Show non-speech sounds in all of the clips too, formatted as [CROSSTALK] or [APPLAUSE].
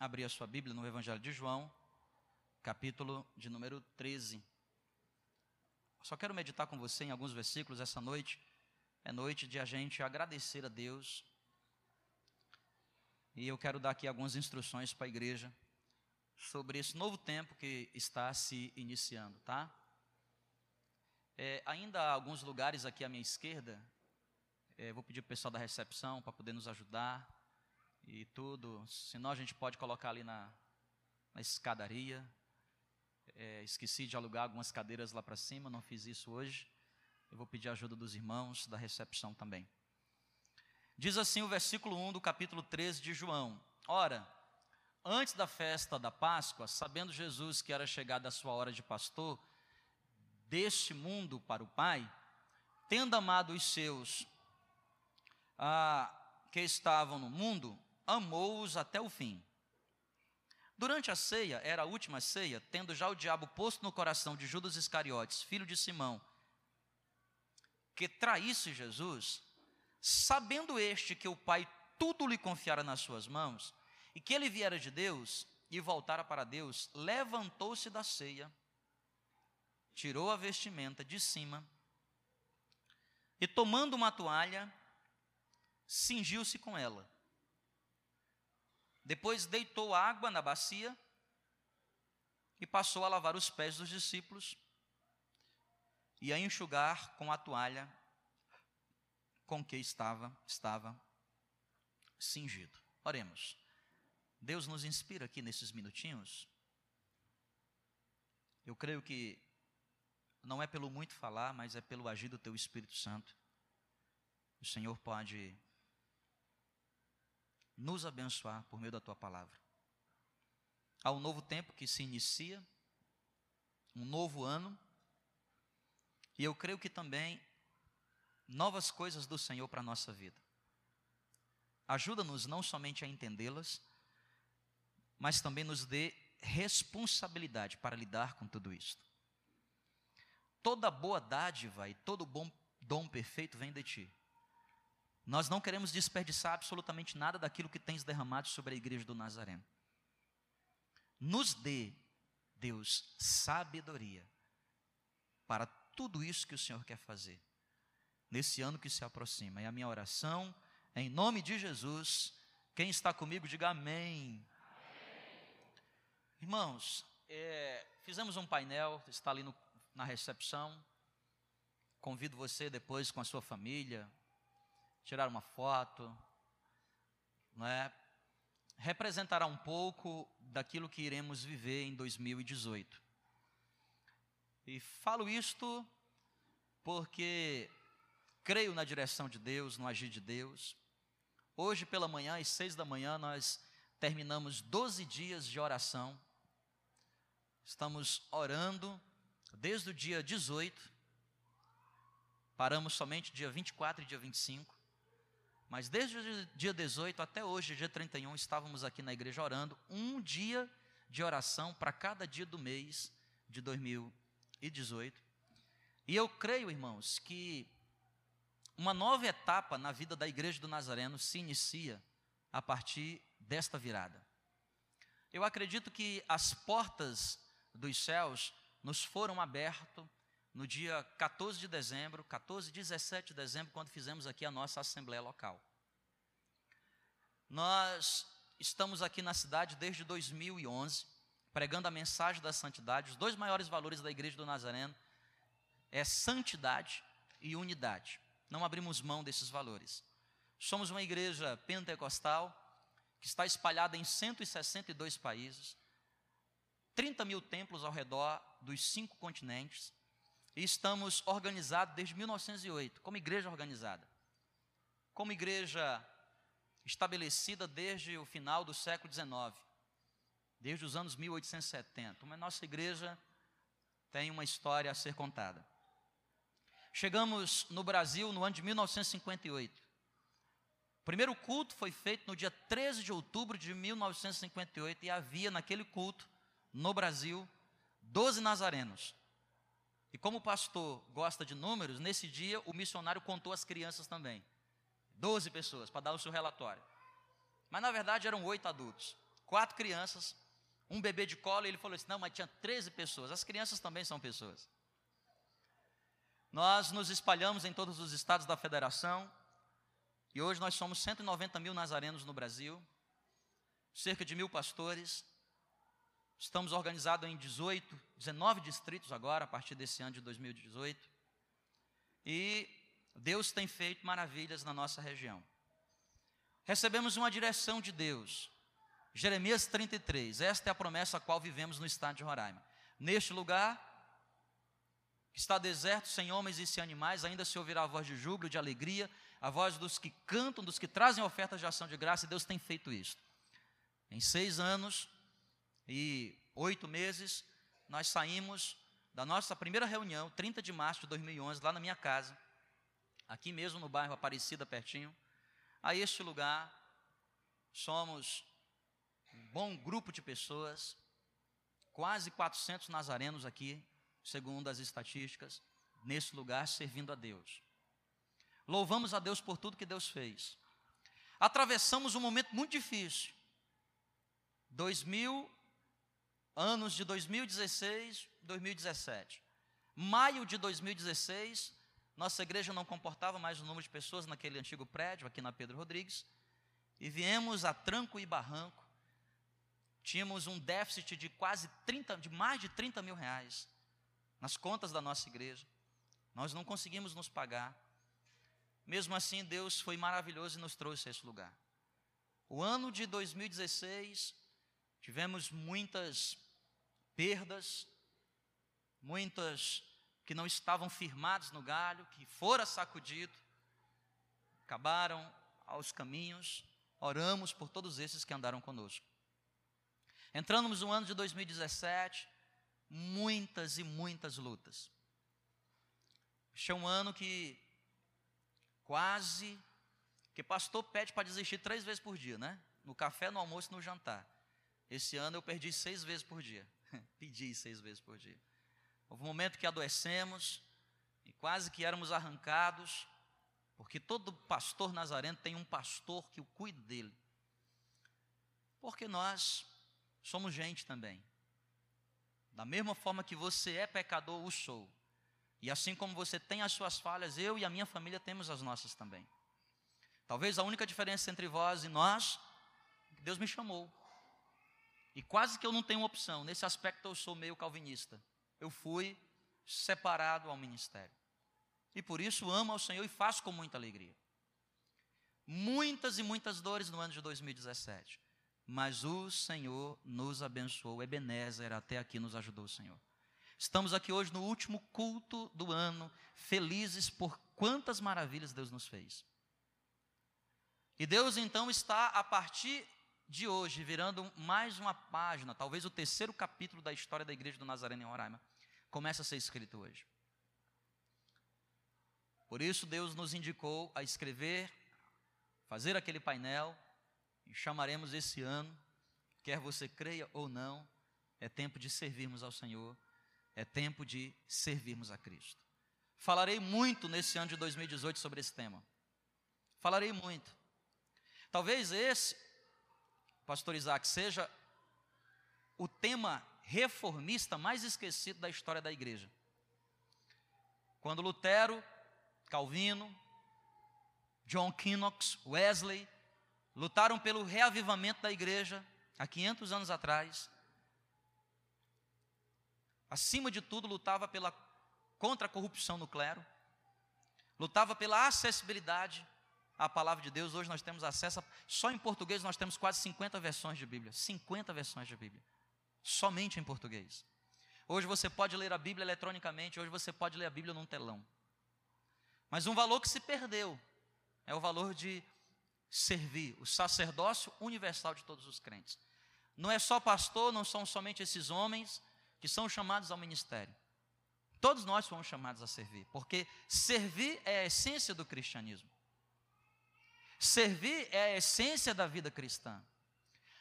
abrir a sua Bíblia no Evangelho de João, capítulo de número 13. Só quero meditar com você em alguns versículos essa noite. É noite de a gente agradecer a Deus. E eu quero dar aqui algumas instruções para a igreja sobre esse novo tempo que está se iniciando, tá? É, ainda há alguns lugares aqui à minha esquerda. É, vou pedir o pessoal da recepção para poder nos ajudar e tudo. Senão a gente pode colocar ali na, na escadaria. É, esqueci de alugar algumas cadeiras lá para cima, não fiz isso hoje. Eu vou pedir a ajuda dos irmãos da recepção também. Diz assim o versículo 1 do capítulo 13 de João: Ora, antes da festa da Páscoa, sabendo Jesus que era chegada a sua hora de pastor, deste mundo para o Pai, tendo amado os seus ah, que estavam no mundo, amou-os até o fim. Durante a ceia, era a última ceia, tendo já o diabo posto no coração de Judas Iscariotes, filho de Simão, que traísse Jesus, sabendo este que o Pai tudo lhe confiara nas suas mãos, e que ele viera de Deus e voltara para Deus, levantou-se da ceia, tirou a vestimenta de cima, e tomando uma toalha, cingiu-se com ela. Depois deitou água na bacia e passou a lavar os pés dos discípulos e a enxugar com a toalha com que estava estava cingido. Oremos. Deus nos inspira aqui nesses minutinhos. Eu creio que não é pelo muito falar, mas é pelo agir do teu Espírito Santo. O Senhor pode nos abençoar por meio da tua palavra. Há um novo tempo que se inicia, um novo ano, e eu creio que também novas coisas do Senhor para a nossa vida. Ajuda-nos não somente a entendê-las, mas também nos dê responsabilidade para lidar com tudo isto. Toda boa dádiva e todo bom dom perfeito vem de ti. Nós não queremos desperdiçar absolutamente nada daquilo que tens derramado sobre a igreja do Nazareno. Nos dê, Deus, sabedoria para tudo isso que o Senhor quer fazer nesse ano que se aproxima. É a minha oração, em nome de Jesus. Quem está comigo, diga amém. amém. Irmãos, é, fizemos um painel, está ali no, na recepção. Convido você depois com a sua família, tirar uma foto, não é? representará um pouco daquilo que iremos viver em 2018. E falo isto porque creio na direção de Deus, no agir de Deus. Hoje pela manhã, às seis da manhã, nós terminamos 12 dias de oração. Estamos orando desde o dia 18, paramos somente dia 24 e dia 25. Mas desde o dia 18 até hoje, dia 31, estávamos aqui na igreja orando, um dia de oração para cada dia do mês de 2018. E eu creio, irmãos, que uma nova etapa na vida da igreja do Nazareno se inicia a partir desta virada. Eu acredito que as portas dos céus nos foram abertas no dia 14 de dezembro, 14 e 17 de dezembro, quando fizemos aqui a nossa assembleia local. Nós estamos aqui na cidade desde 2011, pregando a mensagem da santidade. Os dois maiores valores da igreja do Nazareno é santidade e unidade. Não abrimos mão desses valores. Somos uma igreja pentecostal que está espalhada em 162 países, 30 mil templos ao redor dos cinco continentes, e estamos organizados desde 1908, como igreja organizada. Como igreja estabelecida desde o final do século XIX, desde os anos 1870. Mas nossa igreja tem uma história a ser contada. Chegamos no Brasil no ano de 1958. O primeiro culto foi feito no dia 13 de outubro de 1958 e havia naquele culto, no Brasil, 12 nazarenos. E como o pastor gosta de números, nesse dia o missionário contou as crianças também. Doze pessoas para dar o seu relatório. Mas na verdade eram oito adultos. quatro crianças, um bebê de colo, e ele falou assim: não, mas tinha 13 pessoas. As crianças também são pessoas. Nós nos espalhamos em todos os estados da federação, e hoje nós somos 190 mil nazarenos no Brasil, cerca de mil pastores. Estamos organizados em 18, 19 distritos agora, a partir desse ano de 2018. E Deus tem feito maravilhas na nossa região. Recebemos uma direção de Deus. Jeremias 33, esta é a promessa a qual vivemos no estado de Roraima. Neste lugar, que está deserto, sem homens e sem animais, ainda se ouvirá a voz de júbilo, de alegria, a voz dos que cantam, dos que trazem ofertas de ação de graça, e Deus tem feito isso. Em seis anos e oito meses, nós saímos da nossa primeira reunião, 30 de março de 2011, lá na minha casa, aqui mesmo no bairro Aparecida, pertinho, a este lugar. Somos um bom grupo de pessoas, quase 400 nazarenos aqui, segundo as estatísticas, nesse lugar servindo a Deus. Louvamos a Deus por tudo que Deus fez. Atravessamos um momento muito difícil. 2000 anos de 2016, 2017. Maio de 2016, nossa igreja não comportava mais o número de pessoas naquele antigo prédio, aqui na Pedro Rodrigues, e viemos a tranco e barranco. Tínhamos um déficit de quase 30, de mais de 30 mil reais nas contas da nossa igreja. Nós não conseguimos nos pagar. Mesmo assim, Deus foi maravilhoso e nos trouxe a esse lugar. O ano de 2016, tivemos muitas perdas, muitas que não estavam firmados no galho, que fora sacudido, acabaram aos caminhos. Oramos por todos esses que andaram conosco. Entramos no ano de 2017, muitas e muitas lutas. Este é um ano que quase que pastor pede para desistir três vezes por dia, né? No café, no almoço e no jantar. Esse ano eu perdi seis vezes por dia. [LAUGHS] Pedi seis vezes por dia. Houve um momento que adoecemos e quase que éramos arrancados, porque todo pastor nazareno tem um pastor que o cuida dele. Porque nós somos gente também. Da mesma forma que você é pecador, o sou. E assim como você tem as suas falhas, eu e a minha família temos as nossas também. Talvez a única diferença entre vós e nós, Deus me chamou. E quase que eu não tenho opção. Nesse aspecto eu sou meio calvinista eu fui separado ao ministério. E por isso amo ao Senhor e faço com muita alegria. Muitas e muitas dores no ano de 2017. Mas o Senhor nos abençoou. Ebenezer até aqui nos ajudou o Senhor. Estamos aqui hoje no último culto do ano, felizes por quantas maravilhas Deus nos fez. E Deus então está a partir de hoje virando mais uma página, talvez o terceiro capítulo da história da igreja do Nazareno em Roraima começa a ser escrito hoje. Por isso, Deus nos indicou a escrever, fazer aquele painel, e chamaremos esse ano, quer você creia ou não, é tempo de servirmos ao Senhor, é tempo de servirmos a Cristo. Falarei muito nesse ano de 2018 sobre esse tema. Falarei muito. Talvez esse, Pastor Isaac, seja o tema reformista mais esquecido da história da igreja. Quando Lutero, Calvino, John Knox, Wesley lutaram pelo reavivamento da igreja há 500 anos atrás, acima de tudo lutava pela contra a corrupção no clero, lutava pela acessibilidade à palavra de Deus. Hoje nós temos acesso, a, só em português nós temos quase 50 versões de Bíblia, 50 versões de Bíblia somente em português. Hoje você pode ler a Bíblia eletronicamente, hoje você pode ler a Bíblia num telão. Mas um valor que se perdeu é o valor de servir, o sacerdócio universal de todos os crentes. Não é só pastor, não são somente esses homens que são chamados ao ministério. Todos nós fomos chamados a servir, porque servir é a essência do cristianismo. Servir é a essência da vida cristã.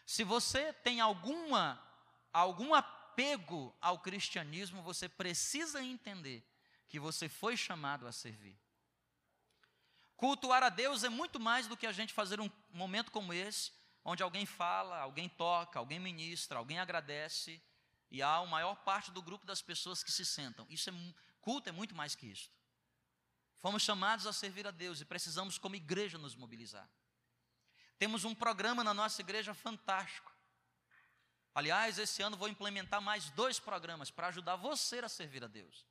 Se você tem alguma algum apego ao cristianismo, você precisa entender que você foi chamado a servir. Cultuar a Deus é muito mais do que a gente fazer um momento como esse, onde alguém fala, alguém toca, alguém ministra, alguém agradece, e há a maior parte do grupo das pessoas que se sentam. Isso é culto é muito mais que isso. Fomos chamados a servir a Deus e precisamos como igreja nos mobilizar. Temos um programa na nossa igreja fantástico. Aliás, esse ano vou implementar mais dois programas para ajudar você a servir a Deus.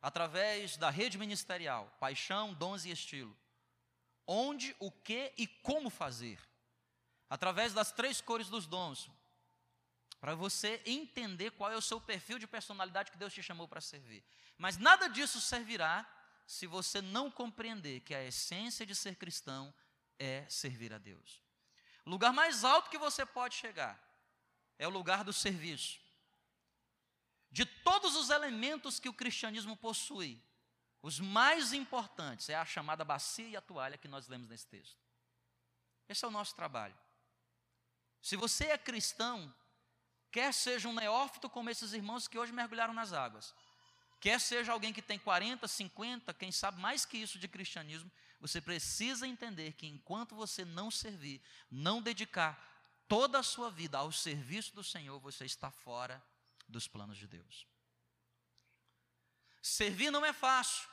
Através da rede ministerial, Paixão, Dons e Estilo. Onde, o que e como fazer. Através das três cores dos dons, para você entender qual é o seu perfil de personalidade que Deus te chamou para servir. Mas nada disso servirá se você não compreender que a essência de ser cristão é servir a Deus. O lugar mais alto que você pode chegar é o lugar do serviço. De todos os elementos que o cristianismo possui, os mais importantes é a chamada bacia e a toalha que nós lemos nesse texto. Esse é o nosso trabalho. Se você é cristão, Quer seja um neófito como esses irmãos que hoje mergulharam nas águas. Quer seja alguém que tem 40, 50, quem sabe mais que isso de cristianismo, você precisa entender que enquanto você não servir, não dedicar toda a sua vida ao serviço do Senhor, você está fora dos planos de Deus. Servir não é fácil,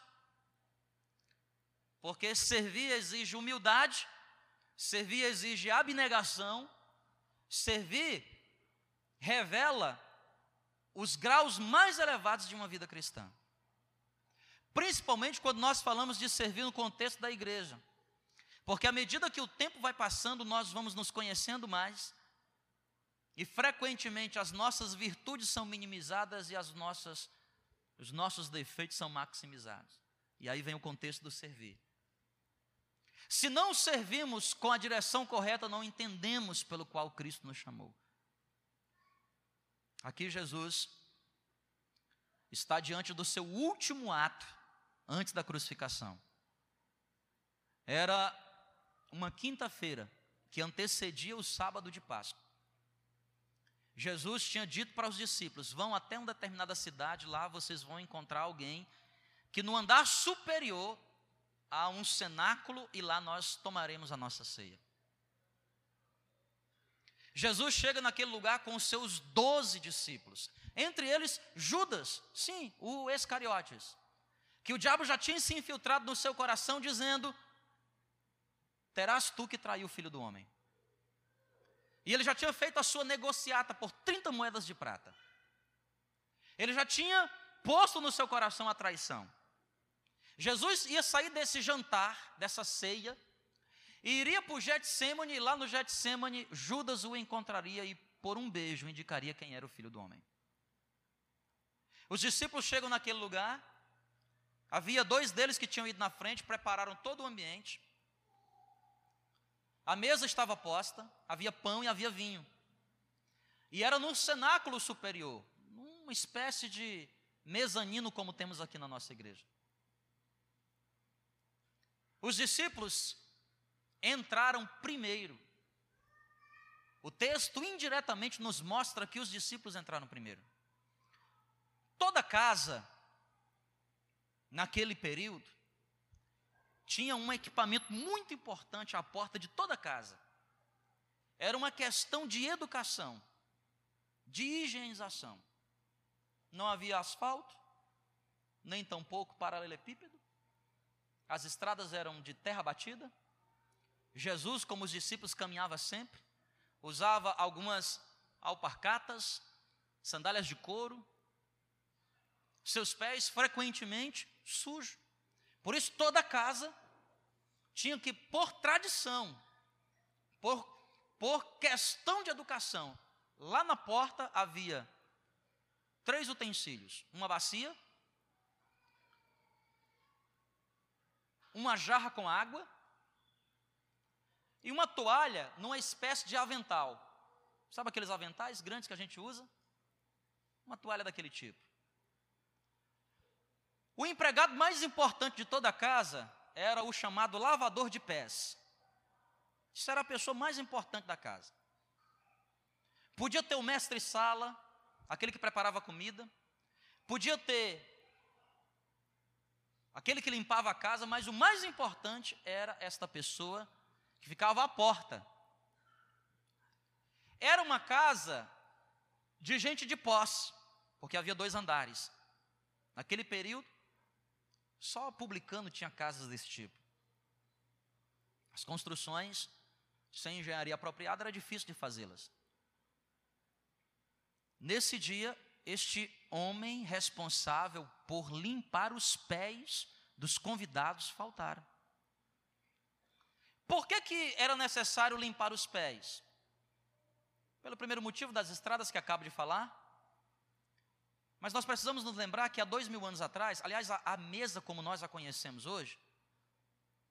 porque servir exige humildade, servir exige abnegação, servir revela os graus mais elevados de uma vida cristã. Principalmente quando nós falamos de servir no contexto da igreja. Porque à medida que o tempo vai passando, nós vamos nos conhecendo mais. E frequentemente as nossas virtudes são minimizadas e as nossas os nossos defeitos são maximizados. E aí vem o contexto do servir. Se não servimos com a direção correta, não entendemos pelo qual Cristo nos chamou. Aqui Jesus está diante do seu último ato antes da crucificação. Era uma quinta-feira que antecedia o sábado de Páscoa. Jesus tinha dito para os discípulos: vão até uma determinada cidade, lá vocês vão encontrar alguém que no andar superior há um cenáculo e lá nós tomaremos a nossa ceia. Jesus chega naquele lugar com os seus doze discípulos, entre eles Judas, sim, o Escariotes, que o diabo já tinha se infiltrado no seu coração, dizendo: Terás tu que trair o filho do homem. E ele já tinha feito a sua negociata por 30 moedas de prata. Ele já tinha posto no seu coração a traição. Jesus ia sair desse jantar, dessa ceia, e iria para o Getsemane, e lá no Getsemane, Judas o encontraria e por um beijo indicaria quem era o filho do homem. Os discípulos chegam naquele lugar, havia dois deles que tinham ido na frente, prepararam todo o ambiente. A mesa estava posta, havia pão e havia vinho. E era num cenáculo superior, numa espécie de mezanino como temos aqui na nossa igreja. Os discípulos entraram primeiro. O texto indiretamente nos mostra que os discípulos entraram primeiro. Toda casa, naquele período, tinha um equipamento muito importante à porta de toda casa. Era uma questão de educação, de higienização. Não havia asfalto, nem tampouco paralelepípedo. As estradas eram de terra batida. Jesus, como os discípulos, caminhava sempre, usava algumas alparcatas, sandálias de couro, seus pés frequentemente sujos. Por isso, toda casa tinha que, por tradição, por, por questão de educação, lá na porta havia três utensílios: uma bacia, uma jarra com água e uma toalha numa espécie de avental. Sabe aqueles aventais grandes que a gente usa? Uma toalha daquele tipo. O empregado mais importante de toda a casa era o chamado lavador de pés. Isso era a pessoa mais importante da casa. Podia ter o mestre-sala, aquele que preparava a comida. Podia ter aquele que limpava a casa, mas o mais importante era esta pessoa que ficava à porta. Era uma casa de gente de posse, porque havia dois andares. Naquele período, só publicano tinha casas desse tipo. As construções sem engenharia apropriada era difícil de fazê-las. Nesse dia, este homem responsável por limpar os pés dos convidados faltaram. Por que, que era necessário limpar os pés? Pelo primeiro motivo das estradas que acabo de falar. Mas nós precisamos nos lembrar que há dois mil anos atrás, aliás, a, a mesa como nós a conhecemos hoje,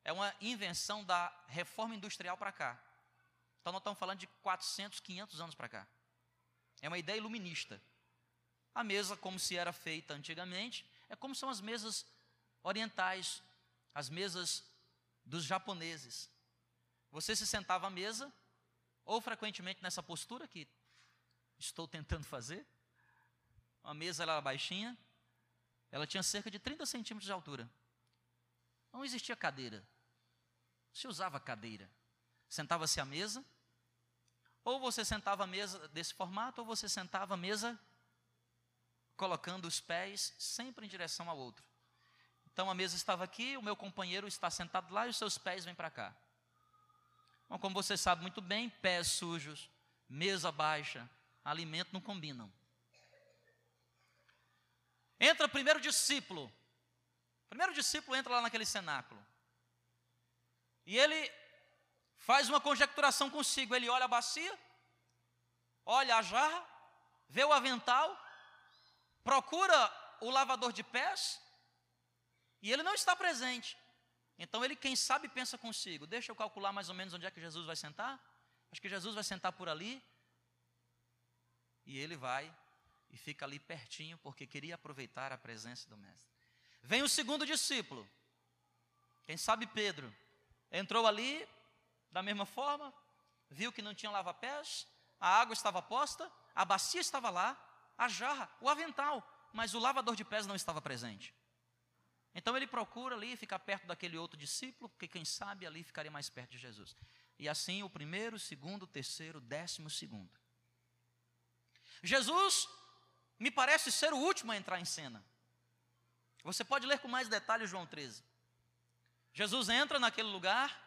é uma invenção da reforma industrial para cá. Então nós estamos falando de 400, 500 anos para cá. É uma ideia iluminista. A mesa, como se era feita antigamente, é como são as mesas orientais, as mesas dos japoneses. Você se sentava à mesa, ou frequentemente nessa postura que estou tentando fazer. A mesa era baixinha, ela tinha cerca de 30 centímetros de altura. Não existia cadeira. Se usava cadeira. Sentava-se à mesa, ou você sentava à mesa desse formato, ou você sentava à mesa colocando os pés sempre em direção ao outro. Então a mesa estava aqui, o meu companheiro está sentado lá e os seus pés vêm para cá. Bom, como você sabe muito bem, pés sujos, mesa baixa, alimento não combinam. Entra primeiro discípulo. O primeiro discípulo entra lá naquele cenáculo. E ele faz uma conjecturação consigo. Ele olha a bacia, olha a jarra, vê o avental, procura o lavador de pés e ele não está presente. Então ele, quem sabe, pensa consigo: deixa eu calcular mais ou menos onde é que Jesus vai sentar. Acho que Jesus vai sentar por ali. E ele vai e fica ali pertinho, porque queria aproveitar a presença do Mestre. Vem o segundo discípulo, quem sabe Pedro, entrou ali da mesma forma, viu que não tinha lava-pés, a água estava posta, a bacia estava lá, a jarra, o avental, mas o lavador de pés não estava presente. Então ele procura ali ficar perto daquele outro discípulo, porque quem sabe ali ficaria mais perto de Jesus. E assim o primeiro, o segundo, o terceiro, o décimo segundo. Jesus me parece ser o último a entrar em cena. Você pode ler com mais detalhes João 13. Jesus entra naquele lugar,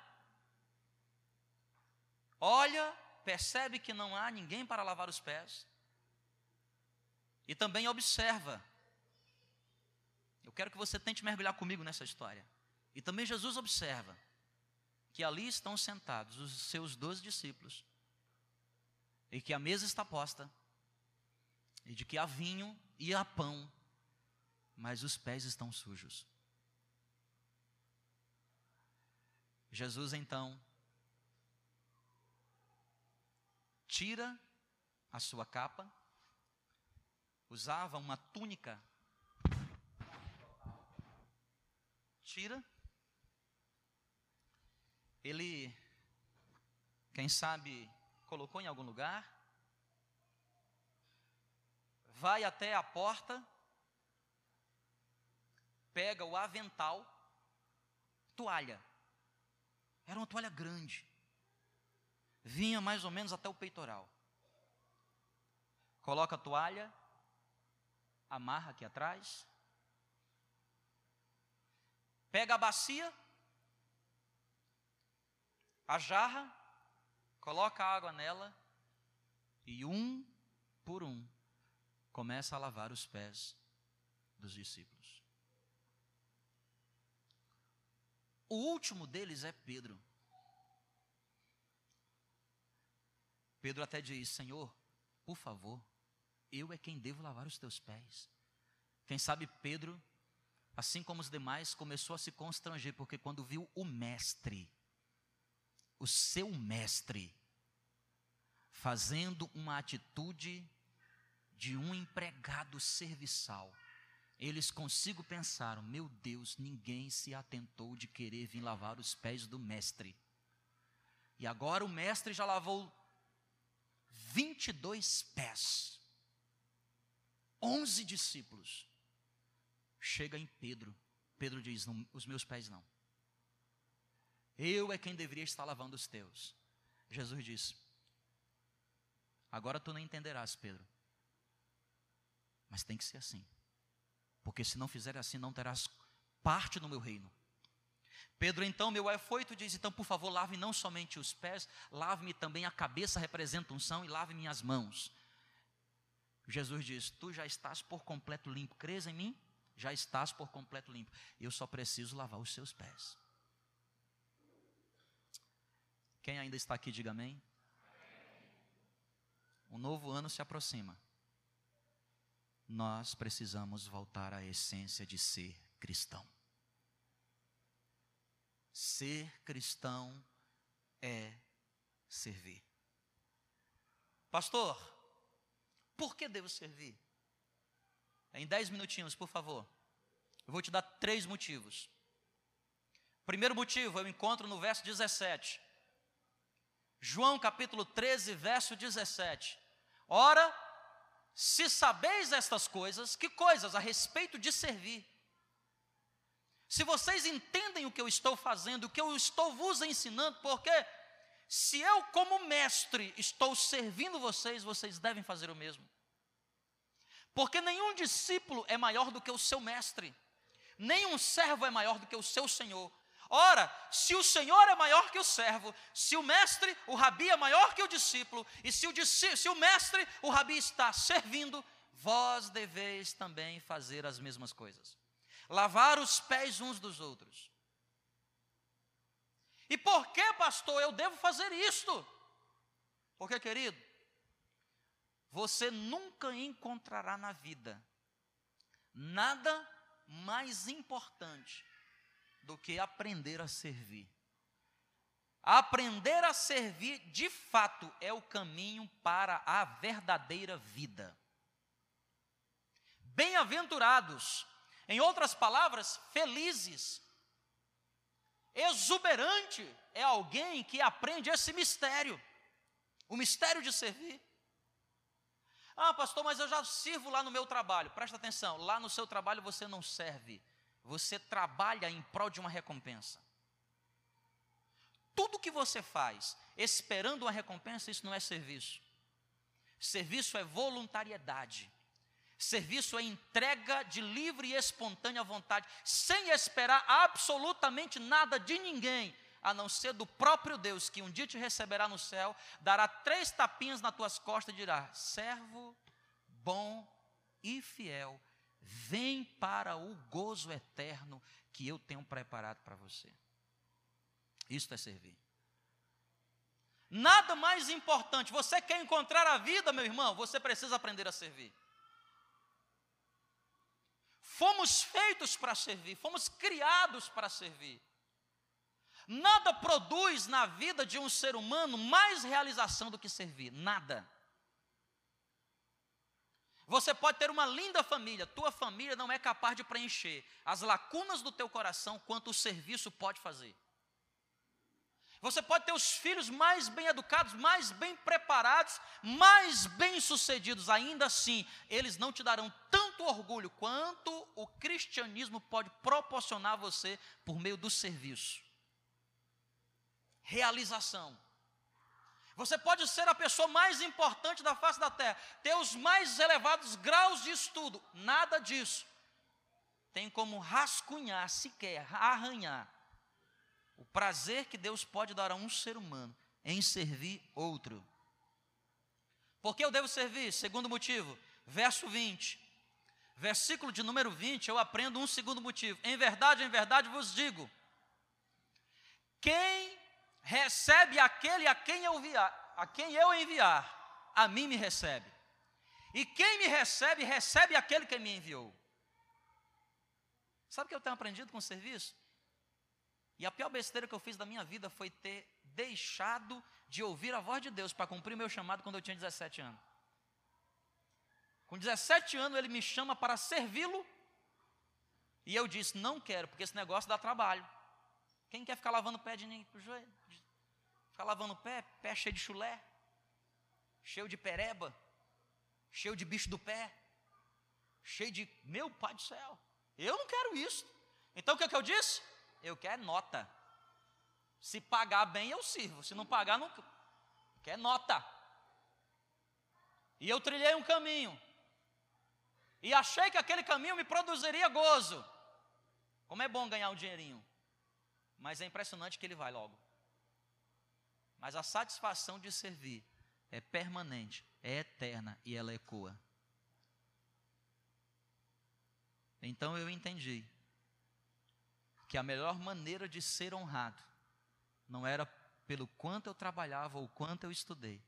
olha, percebe que não há ninguém para lavar os pés, e também observa. Quero que você tente mergulhar comigo nessa história. E também Jesus observa que ali estão sentados os seus doze discípulos, e que a mesa está posta, e de que há vinho e há pão, mas os pés estão sujos. Jesus então tira a sua capa, usava uma túnica. Tira. Ele, quem sabe, colocou em algum lugar. Vai até a porta. Pega o avental, toalha. Era uma toalha grande. Vinha mais ou menos até o peitoral. Coloca a toalha, amarra aqui atrás, pega a bacia, a jarra, coloca a água nela e um por um começa a lavar os pés dos discípulos. O último deles é Pedro. Pedro até diz: Senhor, por favor, eu é quem devo lavar os teus pés. Quem sabe Pedro, assim como os demais, começou a se constranger, porque quando viu o mestre, o seu mestre, fazendo uma atitude de um empregado serviçal, eles consigo pensaram: meu Deus, ninguém se atentou de querer vir lavar os pés do mestre. E agora o mestre já lavou 22 pés. 11 discípulos. Chega em Pedro. Pedro diz: Os meus pés não. Eu é quem deveria estar lavando os teus. Jesus diz: Agora tu não entenderás, Pedro. Mas tem que ser assim. Porque se não fizer assim, não terás parte no meu reino. Pedro, então, meu afoito, diz: então, por favor, lave não somente os pés, lave-me também a cabeça, representa unção, e lave minhas mãos. Jesus diz: Tu já estás por completo limpo, crês em mim? Já estás por completo limpo. Eu só preciso lavar os seus pés. Quem ainda está aqui, diga amém. O novo ano se aproxima. Nós precisamos voltar à essência de ser cristão. Ser cristão é servir. Pastor, por que devo servir? Em dez minutinhos, por favor. Eu vou te dar três motivos. Primeiro motivo, eu encontro no verso 17. João capítulo 13, verso 17. Ora, se sabeis estas coisas, que coisas? A respeito de servir. Se vocês entendem o que eu estou fazendo, o que eu estou vos ensinando, porque se eu, como mestre, estou servindo vocês, vocês devem fazer o mesmo. Porque nenhum discípulo é maior do que o seu mestre, nenhum servo é maior do que o seu senhor. Ora, se o Senhor é maior que o servo, se o mestre, o rabi é maior que o discípulo, e se o, se o mestre, o rabi está servindo, vós deveis também fazer as mesmas coisas lavar os pés uns dos outros. E por que, pastor, eu devo fazer isto? Porque, querido, você nunca encontrará na vida nada mais importante do que aprender a servir. Aprender a servir, de fato, é o caminho para a verdadeira vida. Bem-aventurados em outras palavras, felizes. Exuberante é alguém que aprende esse mistério, o mistério de servir. Ah, pastor, mas eu já sirvo lá no meu trabalho. Presta atenção, lá no seu trabalho você não serve, você trabalha em prol de uma recompensa. Tudo que você faz esperando uma recompensa, isso não é serviço. Serviço é voluntariedade. Serviço é entrega de livre e espontânea vontade, sem esperar absolutamente nada de ninguém, a não ser do próprio Deus, que um dia te receberá no céu, dará três tapinhas nas tuas costas e dirá: servo bom e fiel, vem para o gozo eterno que eu tenho preparado para você. Isto é servir. Nada mais importante. Você quer encontrar a vida, meu irmão? Você precisa aprender a servir. Fomos feitos para servir, fomos criados para servir. Nada produz na vida de um ser humano mais realização do que servir, nada. Você pode ter uma linda família, tua família não é capaz de preencher as lacunas do teu coração quanto o serviço pode fazer. Você pode ter os filhos mais bem educados, mais bem preparados, mais bem sucedidos, ainda assim, eles não te darão tanto orgulho quanto o cristianismo pode proporcionar a você por meio do serviço. Realização. Você pode ser a pessoa mais importante da face da terra, ter os mais elevados graus de estudo, nada disso tem como rascunhar, sequer arranhar o prazer que Deus pode dar a um ser humano em servir outro. Por que eu devo servir? Segundo motivo, verso 20. Versículo de número 20, eu aprendo um segundo motivo. Em verdade, em verdade vos digo: quem recebe aquele a quem eu enviar, a quem eu enviar, a mim me recebe. E quem me recebe, recebe aquele que me enviou. Sabe o que eu tenho aprendido com o serviço? E a pior besteira que eu fiz da minha vida foi ter deixado de ouvir a voz de Deus para cumprir meu chamado quando eu tinha 17 anos. Com 17 anos ele me chama para servi-lo. E eu disse: Não quero, porque esse negócio dá trabalho. Quem quer ficar lavando o pé de ninguém? Ficar lavando o pé, pé cheio de chulé, cheio de pereba, cheio de bicho do pé, cheio de. Meu pai do céu, eu não quero isso. Então o que, é que eu disse? Eu quero nota. Se pagar bem, eu sirvo. Se não pagar, não. Quer nota. E eu trilhei um caminho. E achei que aquele caminho me produziria gozo. Como é bom ganhar um dinheirinho. Mas é impressionante que ele vai logo. Mas a satisfação de servir é permanente, é eterna e ela ecoa. Então eu entendi que a melhor maneira de ser honrado não era pelo quanto eu trabalhava ou quanto eu estudei,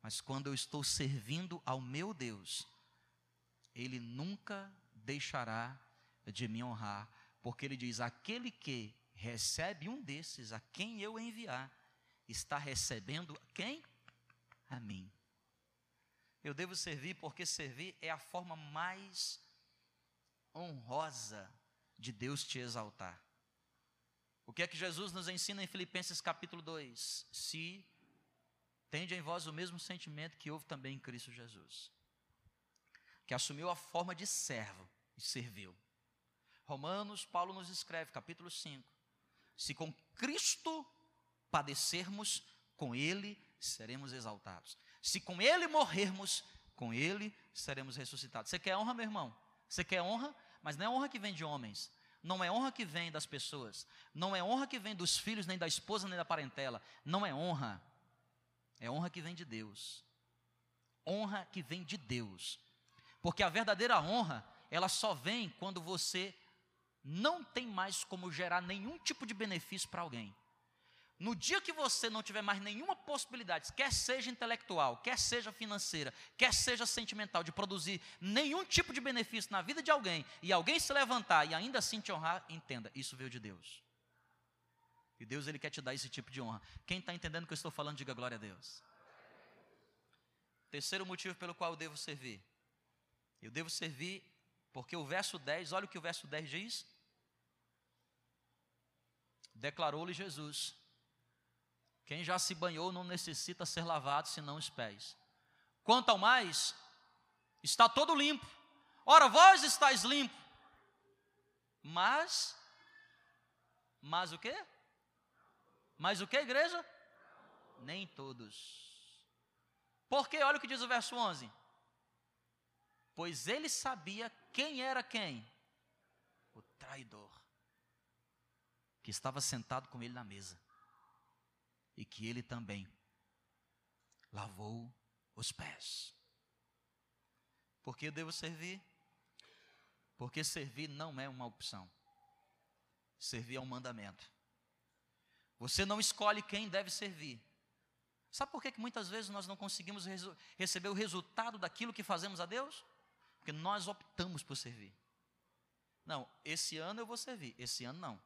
mas quando eu estou servindo ao meu Deus, Ele nunca deixará de me honrar, porque Ele diz: aquele que recebe um desses, a quem eu enviar, está recebendo quem? A mim. Eu devo servir porque servir é a forma mais honrosa de Deus te exaltar. O que é que Jesus nos ensina em Filipenses capítulo 2? Se tende em vós o mesmo sentimento que houve também em Cristo Jesus, que assumiu a forma de servo e serviu. Romanos, Paulo nos escreve, capítulo 5: Se com Cristo padecermos, com Ele seremos exaltados. Se com Ele morrermos, com Ele seremos ressuscitados. Você quer honra, meu irmão? Você quer honra? Mas não é honra que vem de homens. Não é honra que vem das pessoas. Não é honra que vem dos filhos, nem da esposa, nem da parentela. Não é honra. É honra que vem de Deus. Honra que vem de Deus. Porque a verdadeira honra, ela só vem quando você não tem mais como gerar nenhum tipo de benefício para alguém. No dia que você não tiver mais nenhuma possibilidade, quer seja intelectual, quer seja financeira, quer seja sentimental, de produzir nenhum tipo de benefício na vida de alguém, e alguém se levantar e ainda assim te honrar, entenda, isso veio de Deus. E Deus ele quer te dar esse tipo de honra. Quem está entendendo o que eu estou falando, diga glória a Deus. Terceiro motivo pelo qual eu devo servir. Eu devo servir porque o verso 10, olha o que o verso 10 diz. Declarou-lhe Jesus: quem já se banhou não necessita ser lavado senão os pés. Quanto ao mais, está todo limpo. Ora, vós estáis limpo. Mas, mas o quê? Mas o que, igreja? Nem todos. Porque, olha o que diz o verso 11. Pois ele sabia quem era quem? O traidor. Que estava sentado com ele na mesa e que ele também lavou os pés. Por que eu devo servir? Porque servir não é uma opção. Servir é um mandamento. Você não escolhe quem deve servir. Sabe por que, que muitas vezes nós não conseguimos receber o resultado daquilo que fazemos a Deus? Porque nós optamos por servir. Não, esse ano eu vou servir, esse ano não.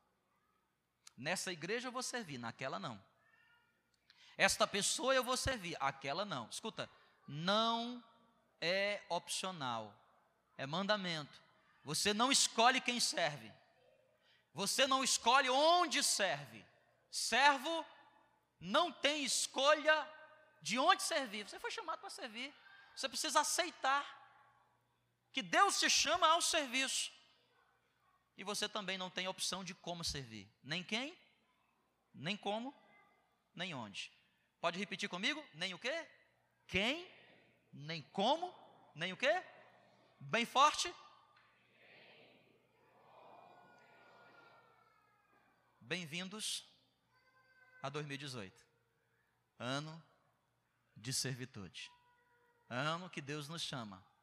Nessa igreja eu vou servir, naquela não. Esta pessoa eu vou servir, aquela não. Escuta, não é opcional, é mandamento. Você não escolhe quem serve, você não escolhe onde serve. Servo não tem escolha de onde servir. Você foi chamado para servir. Você precisa aceitar que Deus te chama ao serviço. E você também não tem opção de como servir. Nem quem, nem como, nem onde. Pode repetir comigo? Nem o quê? Quem? Nem como? Nem o quê? Bem forte? Bem-vindos a 2018. Ano de servitude. Ano que Deus nos chama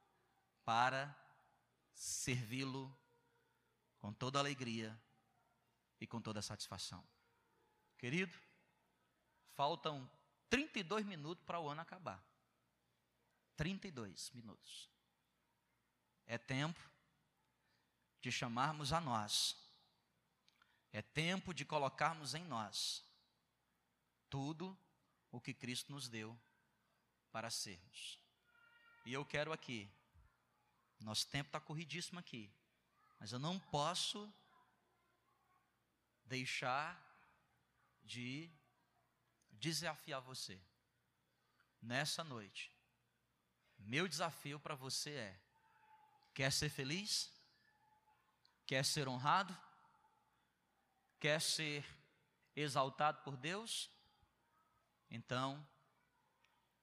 para servi-lo com toda alegria e com toda satisfação. Querido, faltam 32 minutos para o ano acabar. 32 minutos. É tempo de chamarmos a nós. É tempo de colocarmos em nós tudo o que Cristo nos deu para sermos. E eu quero aqui, nosso tempo está corridíssimo aqui, mas eu não posso deixar de desafiar você. Nessa noite, meu desafio para você é: quer ser feliz? Quer ser honrado? Quer ser exaltado por Deus? Então,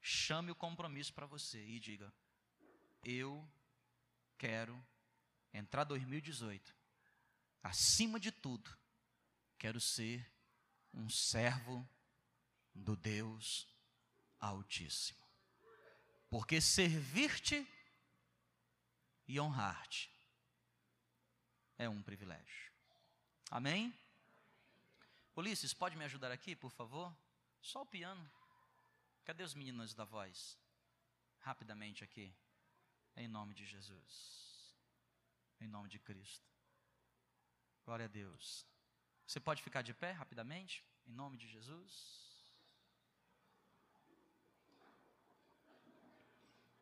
chame o compromisso para você e diga: Eu quero entrar 2018, acima de tudo, quero ser um servo do Deus Altíssimo. Porque servir-te e honrar-te é um privilégio. Amém? Ulisses, pode me ajudar aqui, por favor? Só o piano. Cadê os meninos da voz? Rapidamente aqui. Em nome de Jesus. Em nome de Cristo. Glória a Deus. Você pode ficar de pé rapidamente? Em nome de Jesus.